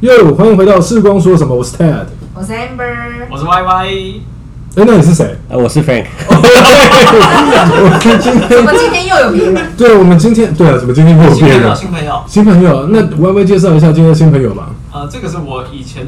哟，欢迎回到视光说什么？我是 Ted。我是 Amber，我是 Y Y，哎，那你是谁？呃，我是 Frank，我们今怎天么今天又有别人？对，我们今天对啊，怎么今天又有新朋友，别人？新朋友，新朋友，那 Y Y 介绍一下今天的新朋友吧。呃，这个是我以前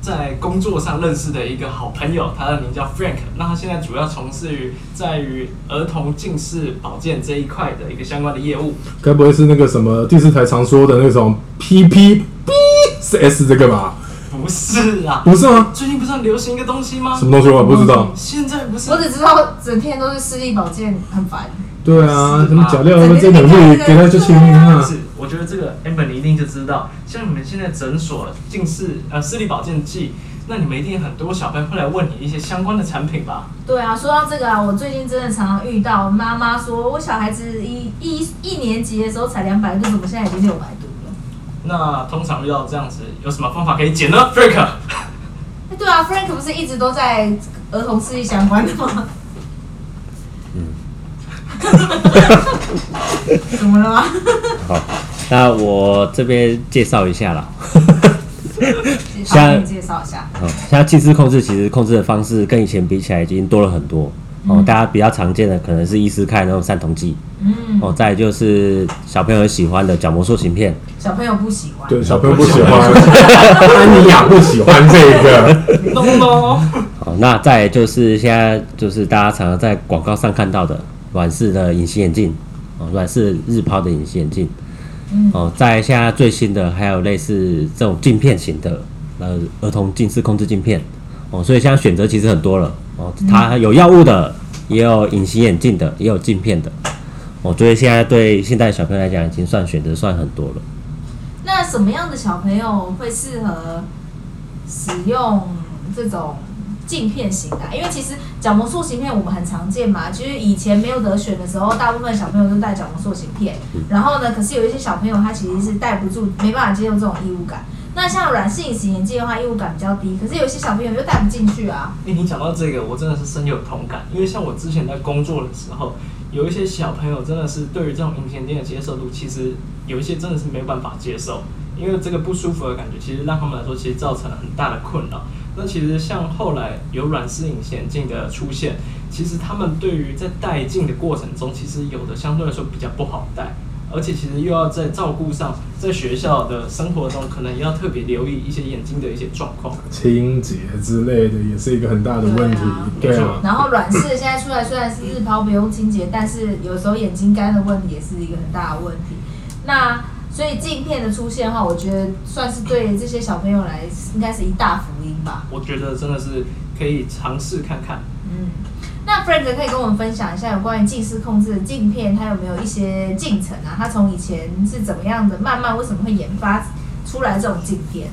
在工作上认识的一个好朋友，他的名叫 Frank，那他现在主要从事于在于儿童近视保健这一块的一个相关的业务。该不会是那个什么第四台常说的那种 P P B 是 S 这个吧？不是啊，不是吗？最近不是很流行一个东西吗什？么东西我不知道。现在不是我只知道整天都是视力保健，很烦。对啊，是什么脚料整天这能力给他就清啊不。是，我觉得这个 Amber 你一定就知道，像你们现在诊所近视呃视力保健剂，那你们一定很多小朋友会来问你一些相关的产品吧？对啊，说到这个啊，我最近真的常常遇到妈妈说，我小孩子一一一年级的时候才两百度，怎么现在已经六百度了？那通常遇到这样子，有什么方法可以减呢？Frank，哎对啊，Frank 不是一直都在儿童视力相关的吗？怎么了吗？好，那我这边介绍一下啦。好，给你介绍一下。嗯，现在近视控制其实控制的方式跟以前比起来已经多了很多。哦，大家比较常见的可能是医师开的那种散瞳剂，嗯，哦，再就是小朋友喜欢的角膜塑形片，小朋友不喜欢。对，小朋友不喜欢，安妮亚不喜欢这个。no no，哦，那再就是现在就是大家常常在广告上看到的软式的隐形眼镜，哦，软式日抛的隐形眼镜，嗯。哦，在现在最新的还有类似这种镜片型的呃儿童近视控制镜片，哦，所以现在选择其实很多了，哦，它有药物的，也有隐形眼镜的，也有镜片的，我觉得现在对现在小朋友来讲已经算选择算很多了。那什么样的小朋友会适合使用这种镜片型的啊？因为其实角膜塑形片我们很常见嘛，其实以前没有得选的时候，大部分小朋友都戴角膜塑形片。然后呢，可是有一些小朋友他其实是戴不住，没办法接受这种异物感。那像软式隐形眼镜的话，异物感比较低，可是有些小朋友又戴不进去啊。哎、你讲到这个，我真的是深有同感，因为像我之前在工作的时候，有一些小朋友真的是对于这种隐形眼镜的接受度，其实有一些真的是没有办法接受，因为这个不舒服的感觉，其实让他们来说，其实造成了很大的困扰。那其实像后来有软式隐形眼镜的出现，其实他们对于在戴镜的过程中，其实有的相对来说比较不好戴。而且其实又要在照顾上，在学校的生活中，可能也要特别留意一些眼睛的一些状况。清洁之类的也是一个很大的问题。对啊对啊，然后软式现在出来虽然是日抛不用清洁，但是有时候眼睛干的问题也是一个很大的问题。那所以镜片的出现的话，我觉得算是对这些小朋友来应该是一大福音吧。我觉得真的是可以尝试看看。嗯，Frank 可以跟我们分享一下有关于近视控制的镜片，它有没有一些进程啊？它从以前是怎么样的，慢慢为什么会研发出来这种镜片？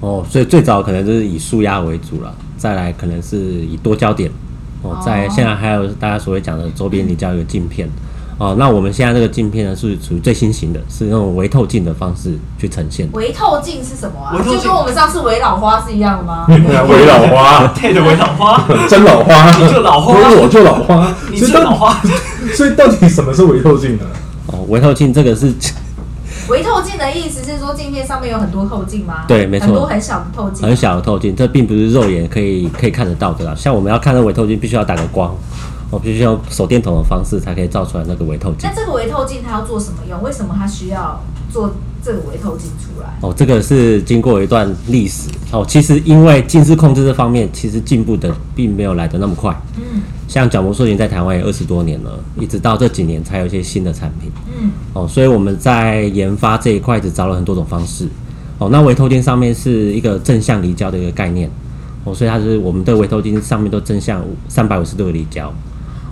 哦，所以最早可能就是以舒压为主了，再来可能是以多焦点，哦哦，在现在还有大家所谓讲的周边离焦的镜片，哦，那我们现在这个镜片呢是属于最新型的，是那种微透镜的方式去呈现。微透镜是什么啊？就跟我们上次围老花是一样的吗？对啊，围老花，对的微老花，真老花，你就老花我就老花，你老花。所以到底什么是微透镜呢？哦，微透镜这个是微透镜的意思是说镜片上面有很多透镜吗？对没错很多很小的透镜。很小的透镜，这并不是肉眼可以可以看得到的啦。像我们要看那微透镜，必须要打个光，我必须用手电筒的方式才可以照出来那个微透镜那。这个微透镜它要做什么用？为什么它需要做这个微透镜出来？哦，这个是经过一段历史哦。其实因为近视控制这方面，其实进步的并没有来得那么快。嗯像角膜塑形在台湾也二十多年了，一直到这几年才有一些新的产品嗯哦，所以我们在研发这一块，只找了很多种方式哦。那微透镜上面是一个正向离焦的一个概念哦，所以它是我们的微透镜上面都正向三百五十度的离焦。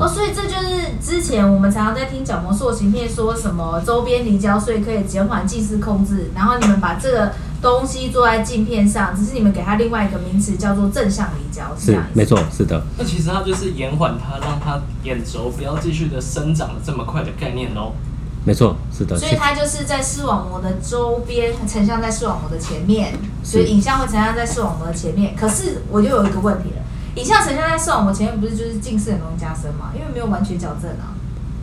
哦，所以这就是之前我们常常在听角膜塑形片说什么周边离焦，所以可以减缓近视控制。然后你们把这个东西做在镜片上，只是你们给它另外一个名词叫做正向离焦，是这是样，没错，是的。那其实它就是延缓它，让它眼轴不要继续的生长的这么快的概念喽。没错，是的。所以它就是在视网膜的周边成像在视网膜的前面，所以影像会成像在视网膜的前面。可是我就有一个问题了，影像成像在视网膜前面，不是就是近视很容易加深吗？因为没有完全矫正啊。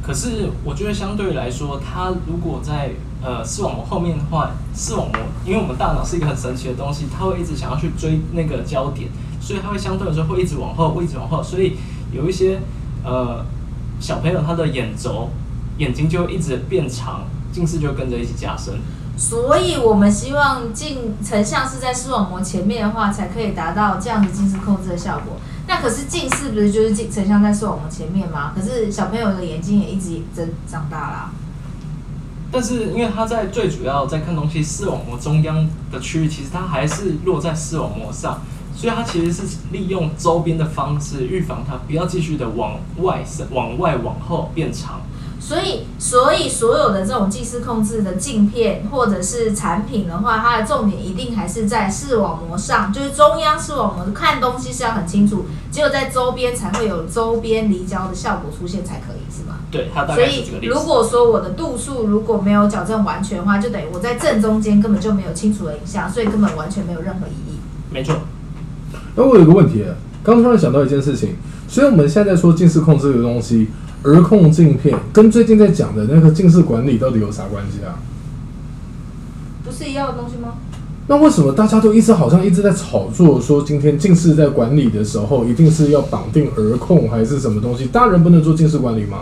可是我觉得相对来说，它如果在呃视网膜后面的话，视网膜因为我们大脑是一个很神奇的东西，它会一直想要去追那个焦点，所以它会相对来说会一直往后，会一直往后，所以有一些呃小朋友他的眼轴眼睛就一直变长，近视就跟着一起加深。所以我们希望镜成像是在视网膜前面的话，才可以达到这样子近视控制的效果。那可是近视不是就是镜成像在视网膜前面吗？可是小朋友的眼睛也一直增长大啦。但是因为他在最主要在看东西视网膜中央的区域，其实它还是落在视网膜上，所以它其实是利用周边的方式预防它不要继续的往外、往外往后变长。所以，所以所有的这种近视控制的镜片或者是产品的话，它的重点一定还是在视网膜上，就是中央视网膜看东西是要很清楚，只有在周边才会有周边离焦的效果出现才可以，是吗？对，它大所以概是这个，例子。如果说我的度数如果没有矫正完全的话，就等于我在正中间根本就没有清楚的影像，所以根本完全没有任何意义。没错，那我有个问题，刚突然想到一件事情，所以我们现在在说近视控制这个东西，儿控镜片跟最近在讲的那个近视管理到底有啥关系啊？不是一样的东西吗？那为什么大家都一直好像一直在炒作说今天近视在管理的时候一定是要绑定儿控还是什么东西？大人不能做近视管理吗？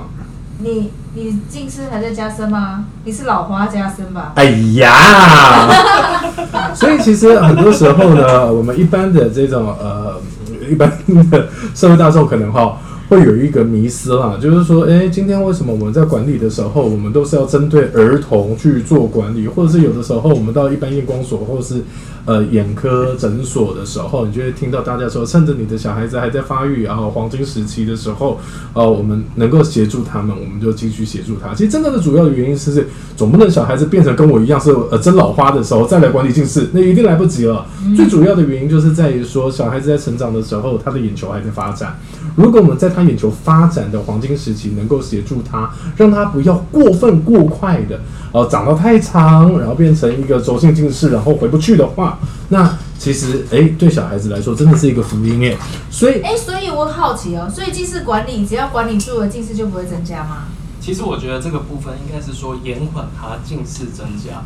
你你近视还在加深吗？你是老花加深吧？哎呀，所以其实很多时候呢，我们一般的这种呃，一般的社会大众可能哈。会有一个迷思啦，就是说，诶，今天为什么我们在管理的时候，我们都是要针对儿童去做管理，或者是有的时候我们到一般验光所或是呃眼科诊所的时候，你就会听到大家说，趁着你的小孩子还在发育然后黄金时期的时候，呃，我们能够协助他们，我们就继续协助他。其实真正的主要的原因是，是总不能小孩子变成跟我一样是呃真老花的时候再来管理近视，那一定来不及了。最主要的原因就是在于说，小孩子在成长的时候，他的眼球还在发展。如果我们在他眼球发展的黄金时期，能够协助他，让他不要过分过快的，呃，长到太长，然后变成一个轴性近视，然后回不去的话，那其实诶，对小孩子来说真的是一个福音耶。所以哎、所以我好奇哦，所以近视管理只要管理住了，近视就不会增加吗？其实我觉得这个部分应该是说延缓它近视增加。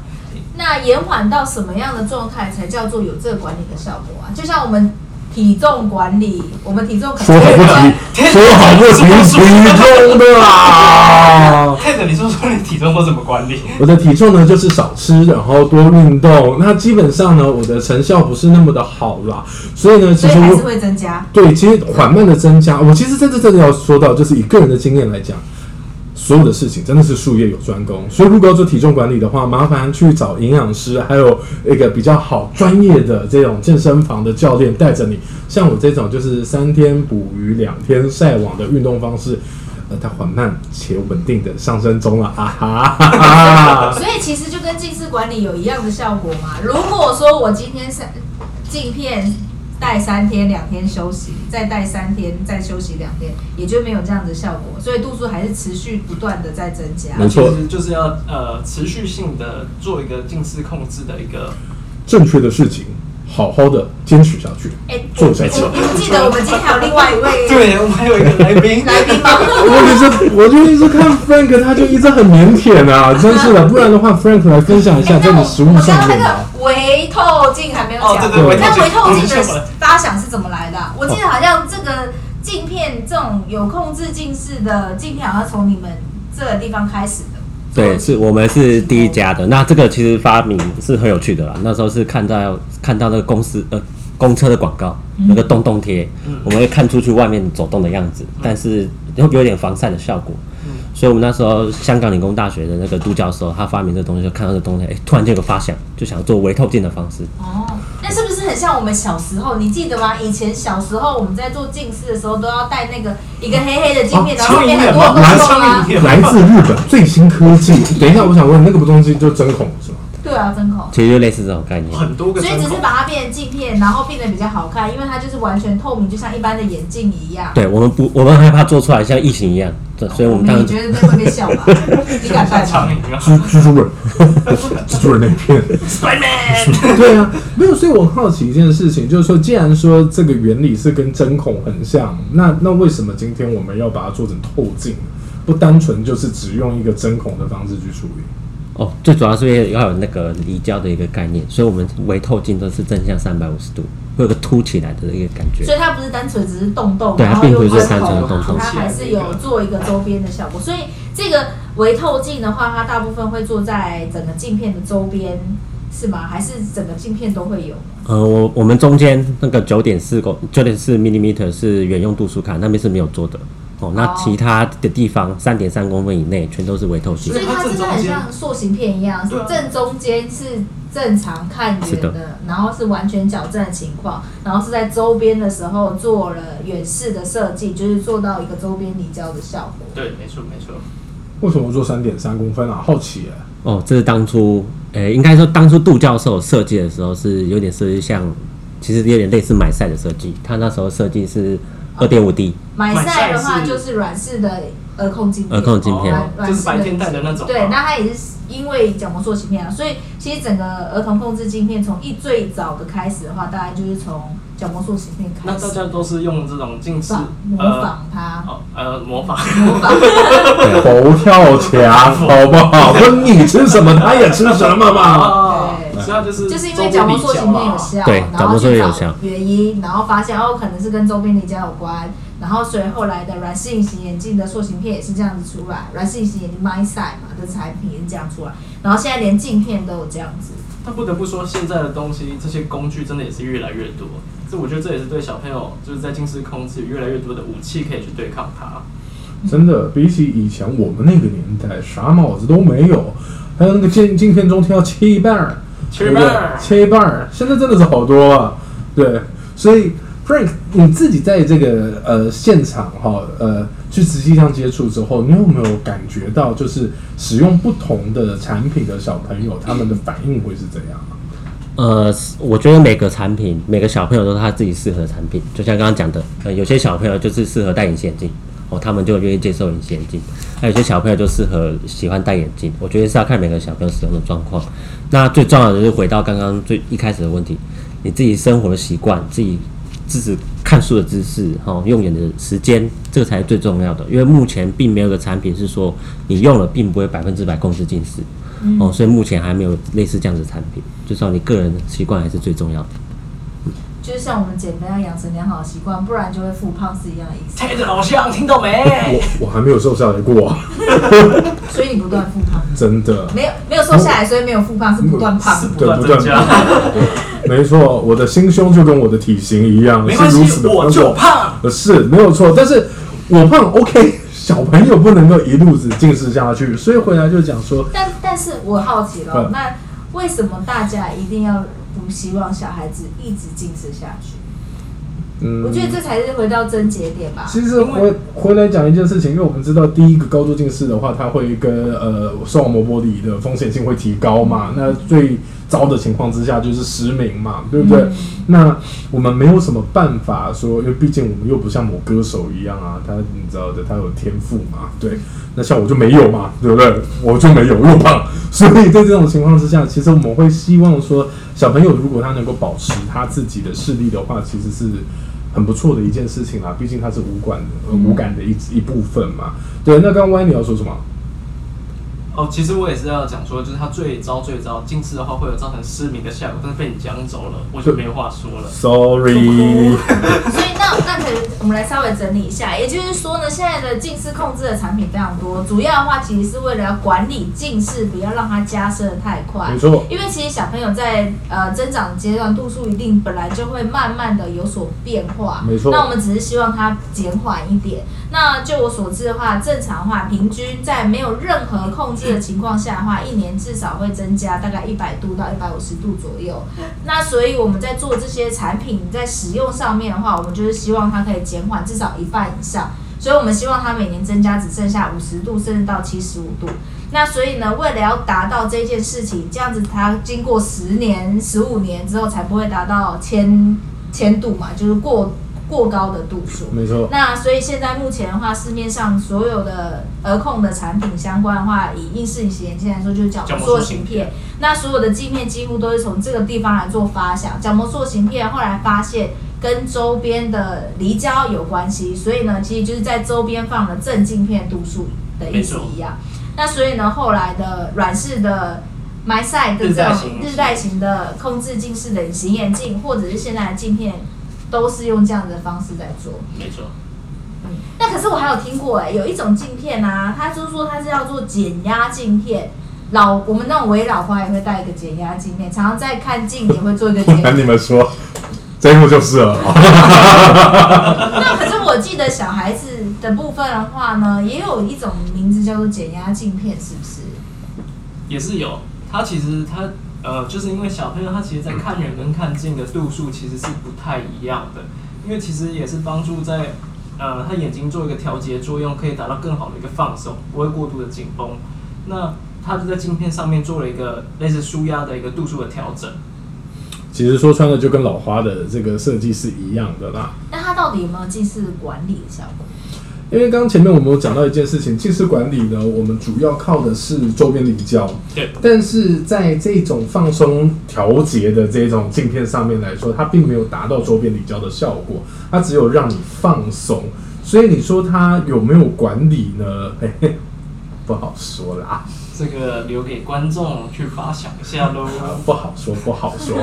那延缓到什么样的状态才叫做有这个管理的效果啊？就像我们体重管理，我们体重可能说好不提，说好不提体重的啦。Ted，你说说你体重都怎么管理？我的体重呢，就是少吃，然后多运动。那基本上呢，我的成效不是那么的好啦。所以呢，其实还是会增加。对，其实缓慢的增加。我其实真的真的要说到，就是以个人的经验来讲，所有的事情真的是术业有专攻。所以如果要做体重管理的话，麻烦去找营养师，还有一个比较好专业的这种健身房的教练带着你。像我这种就是三天捕鱼两天晒网的运动方式。呃，它缓慢且稳定的上升中了，啊哈哈哈！所以其实就跟近视管理有一样的效果嘛。如果说我今天三镜片戴三天，两天休息，再戴三天，再休息两天，也就没有这样的效果。所以度数还是持续不断的在增加。没错其实就是要呃持续性的做一个近视控制的一个。正确的事情，好好的坚持下去。哎、做下去我我记得我们今天还有另外一位 对，我们还有一个来宾，来宾吗？我就是，我就一直看 Frank，他就一直很腼腆啊，真是的。不然的话，Frank 来分享一下在你食物我上面刚刚那吧。个微透镜还没有讲，哦对对那微微透镜透镜的发想是怎么来的啊、我记得好像这个镜片这种有控制近视的镜片，好像从你们这个地方开始的。对，是我们是第一家的。那这个其实发明是很有趣的啦。那时候是看到看到那个公司呃公车的广告，那个洞洞贴，我们会看出去外面走动的样子，但是会有点防晒的效果。所以我们那时候香港理工大学的那个杜教授，他发明这东西，就看到这东西，哎、突然间有个发想，就想做微透镜的方式。像我们小时候？你记得吗？以前小时候我们在做近视的时候，都要戴那个一个黑黑的镜片，然后后面很多洞拿洞啊枪。影来自日本最新科技。等一下，我想问，那个东西就针孔是吗？对啊，针孔。其实就类似这种概念。很多个所以孔。只是把它变成镜片，然后变得比较好看，因为它就是完全透明，就像一般的眼镜一样。对我们不，我们害怕做出来像异形一样，对，所以我们当然你觉得那会被笑吧？你敢戴吗？苍蝇啊蜘蜘蛛人，蜘蛛人那一片。，Spiderman，对啊，没有，所以我很好奇一件事情，就是说，既然说这个原理是跟针孔很像，那那为什么今天我们要把它做成透镜？不单纯就是只用一个针孔的方式去处理？哦，最主要是要有那个离焦的一个概念，所以我们微透镜都是正向三百五十度，会有个凸起来的一个感觉所。以它不是单纯只是洞洞，对然后又它并不是关单纯的口动动它还是有做一个周边的效果。所以这个微透镜的话，它大部分会做在整个镜片的周边，是吗？还是整个镜片都会有？呃，我我们中间那个九点四公九点四 millimeter 是原用度数卡，那边是没有做的。哦，那哦其他的地方三点三公分以内全都是微透镜所。以它真的很像塑形片一样，正中间是正常看远的，然后是完全矫正的情况，然后是在周边的时候做了远视的设计，就是做到一个周边离焦的效果。对，没错没错。为什么做三点三公分啊？好奇耶、哦，这是当初，诶、应该说当初杜教授设计的时候是有点设计像，其实有点类似买赛的设计。他那时候设计是二点五 D，买赛的话就是软式的儿控镜片，儿控镜片。哦软就是白天戴的那种对，那它也是因为角膜塑形片啊，所以其实整个儿童控制镜片从一最早的开始的话，大概就是从角膜塑形片开始，那大家都是用这种近视仿模呃仿它，哦呃模仿，模仿。佛跳墙，好不好？问你吃什么，他也吃什么嘛。哦对所以它就是就是因为角膜塑形片有效，对角膜塑然后去找形有效原因，然后发现哦可能是跟周边离焦有关，然后所以后来的软式隐形眼镜的塑形片也是这样子出来，软式隐形眼镜 MySight 嘛的产品也是这样出来，然后现在连镜片都有这样子。但不得不说，现在的东西这些工具真的也是越来越多。这我觉得这也是对小朋友就是在近视控制有越来越多的武器可以去对抗它。真的，比起以前我们那个年代，啥帽子都没有，还有那个镜镜片中间要切一半儿，切一半切一半儿，现在真的是好多啊。对，所以 Frank，你自己在这个呃现场哈，呃，去实际上接触之后，你有没有感觉到，就是使用不同的产品的小朋友，他们的反应会是怎样啊？呃，我觉得每个产品，每个小朋友都是他自己适合的产品。就像刚刚讲的，呃，有些小朋友就是适合戴隐形眼镜，哦，他们就愿意接受隐形眼镜；，还有些小朋友就适合喜欢戴眼镜。我觉得是要看每个小朋友使用的状况。那最重要的就是回到刚刚最一开始的问题，你自己生活的习惯，自己自己看书的姿势，哈、用眼的时间，这个才是最重要的。因为目前并没有个产品是说你用了并不会百分之百控制近视。哦，所以目前还没有类似这样子的产品，至少你个人的习惯还是最重要的。就是像我们减肥要养成良好的习惯，不然就会复胖是一样的意思。贴着老乡，听到没？我我还没有瘦下来过啊，所以你不断复胖，真的。没有没有瘦下来，所以没有复胖，是不断胖是。不对，断不断增加。没错，我的心胸就跟我的体型一样，没关系，是如此的我就胖。呃，是没有错，但是我胖 OK，小朋友不能够一路子近视下去，所以回来就讲说，但但是我好奇了嗯，那为什么大家一定要不希望小孩子一直近视下去？嗯，我觉得这才是回到症结点吧。其实回回来讲一件事情，因为我们知道第一个高度近视的话，它会跟呃视网膜剥离的风险性会提高嘛。那最糟的情况之下就是失明嘛，对不对？嗯那我们没有什么办法说，因为毕竟我们又不像某歌手一样啊，他你知道的，他有天赋嘛，对。那像我就没有嘛，对不对？我就没有，又胖，所以在这种情况之下，其实我们会希望说，小朋友如果他能够保持他自己的视力的话，其实是很不错的一件事情啦。毕竟他是无感的、呃无感的一一部分嘛。对，那刚刚歪你要说什么？哦，其实我也是要讲说，就是它最糟最糟，近视的话会有造成失明的效果，但是被你讲走了，我就没话说了。Sorry，所以那那可以，我们来稍微整理一下，也就是说呢，现在的近视控制的产品非常多，主要的话其实是为了要管理近视，不要让它加深的太快没。错，因为其实小朋友在呃增长阶段度数一定本来就会慢慢的有所变化，没错那我们只是希望它减缓一点。那就我所知的话，正常的话，平均在没有任何控制的情况下的话，一年至少会增加大概一百度到一百五十度左右。那所以我们在做这些产品在使用上面的话，我们就是希望它可以减缓至少一半以上。所以我们希望它每年增加只剩下五十度，甚至到七十五度。那所以呢，为了要达到这件事情，这样子它经过十年、十五年之后才不会达到千千度嘛，就是过过高的度数。没错，那所以现在目前的话，市面上所有的儿控的产品相关的话，以硬式隐形眼镜来说，就是角膜塑形片。那所有的镜片几乎都是从这个地方来做发想。角膜塑形片后来发现跟周边的离焦有关系，所以呢，其实就是在周边放了正镜片度数的意思一样。那所以呢，后来的软式的 My Side 的日这种日带型的控制近视的隐形眼镜，或者是现在的镜片，都是用这样的方式在做。没错。嗯，那可是我还有听过哎、有一种镜片啊，它就是说它是要做减压镜片。老我们那种伪老花也会戴一个减压镜片，常常在看镜也会做一个减不瞒 你们说，这一幕就是了。那可是我记得小孩子的部分的话呢，也有一种名字叫做减压镜片，是不是？也是有，它其实它呃，就是因为小朋友他其实在看远跟看近的度数其实是不太一样的，因为其实也是帮助在呃他眼睛做一个调节作用，可以达到更好的一个放松，不会过度的紧绷。那他就在镜片上面做了一个类似舒压的一个度数的调整。其实说穿了，就跟老花的这个设计是一样的啦。那它到底有没有近视管理的效果？因为刚刚前面我们有讲到一件事情，近视管理呢，我们主要靠的是周边离焦。对。但是在这种放松调节的这种镜片上面来说，它并没有达到周边离焦的效果，它只有让你放松。所以你说它有没有管理呢？嘿嘿，不好说啦，这个留给观众去发想一下喽。不好说，不好说。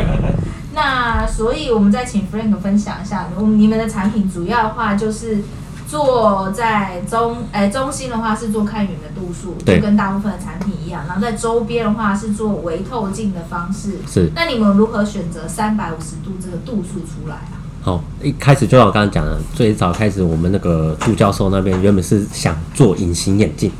那所以我们再请 Frank 分享一下，我们你们的产品主要的话就是做在中，哎、中心的话是做看远的度数，就跟大部分的产品一样。然后在周边的话是做微透镜的方式。是那你们如何选择三百五十度这个度数出来啊？好，一开始就像我刚刚讲的，最早开始我们那个杜教授那边原本是想做隐形眼镜，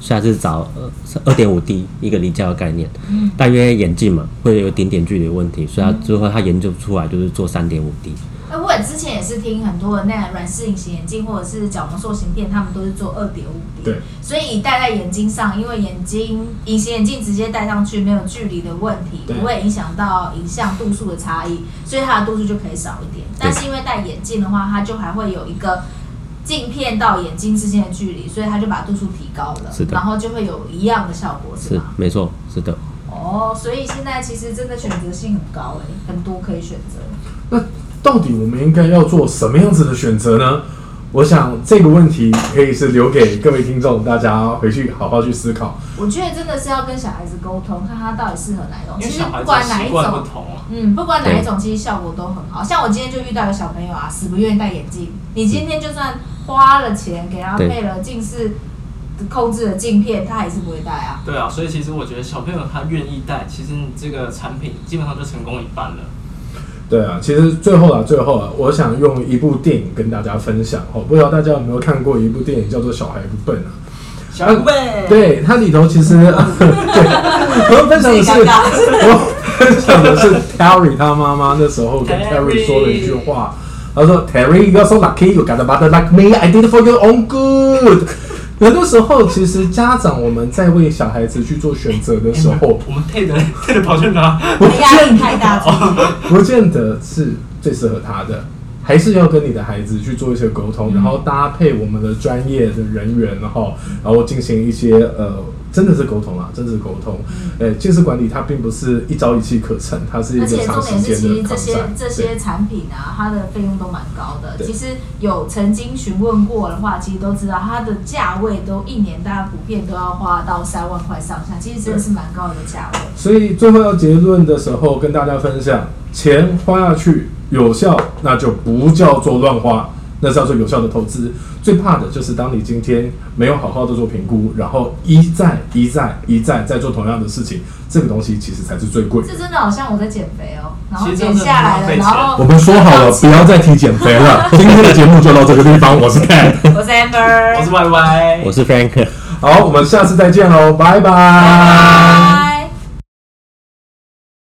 所以他是找呃二点五 D 一个离焦的概念，嗯但因为眼镜嘛会有一点点距离问题，所以他最后他研究出来就是做三点五 D。哎，我之前也是听很多的那软式隐形眼镜或者是角膜塑形片，他们都是做二点五 D，对，所以戴在眼睛上，因为眼睛隐形眼镜直接戴上去没有距离的问题，不会影响到影像度数的差异，所以它的度数就可以少一点。但是因为戴眼镜的话，它就还会有一个镜片到眼睛之间的距离，所以它就把度数提高了，是的然后就会有一样的效果，是是吗？没错，是的。哦，所以现在其实真的选择性很高哎、很多可以选择。那 到底我们应该要做什么样子的选择呢？我想这个问题可以是留给各位听众，大家回去好好去思考。我觉得真的是要跟小孩子沟通，看他到底适合哪一种。其实不管哪一种，同啊。嗯，不管哪一种，其实效果都很好。像我今天就遇到一个小朋友啊，死不愿意戴眼镜。你今天就算花了钱给他配了近视控制的镜片，他还是不会戴啊。对啊，所以其实我觉得小朋友他愿意戴，其实你这个产品基本上就成功一半了。对啊，其实最后啊，最后啊，我想用一部电影跟大家分享哦。不知道大家有没有看过一部电影叫做《小孩不笨》啊？小贝，对，它里头其实，对，我要分享的是，我分享的是 Terry 他妈妈那时候跟 Terry Terry 说了一句话，他说：“Terry, you're so lucky, you got a mother like me. I did it for your own good。”很多时候，其实家长我们在为小孩子去做选择的时候，我们配的配的跑去哪？不压力见太大，不见得是最适合他的，还是要跟你的孩子去做一些沟通，然后搭配我们的专业的人员，然后然后进行一些呃，真的是沟通啊，真的是沟通。呃，近视管理它并不是一朝一夕可成，它是一个长时重点是，其间的实这些。这些产品啊，它的费用都蛮高的。其实有曾经询问过的话，其实都知道它的价位都一年大家普遍都要花到三万块上下，其实真的是蛮高的价位。所以最后要结论的时候，跟大家分享，钱花下去有效，那就不叫做乱花，那叫做有效的投资。最怕的就是当你今天没有好好的做评估，然后一再一再一再再做同样的事情，这个东西其实才是最贵的。这真的好像我在减肥哦，然后减下来了，我们说好了，不要再提减肥了。今天的节目就到这个地方，我是 Ken，我是 Amber，我是 Y Y，我是 Frank。好，我们下次再见喽，拜拜拜。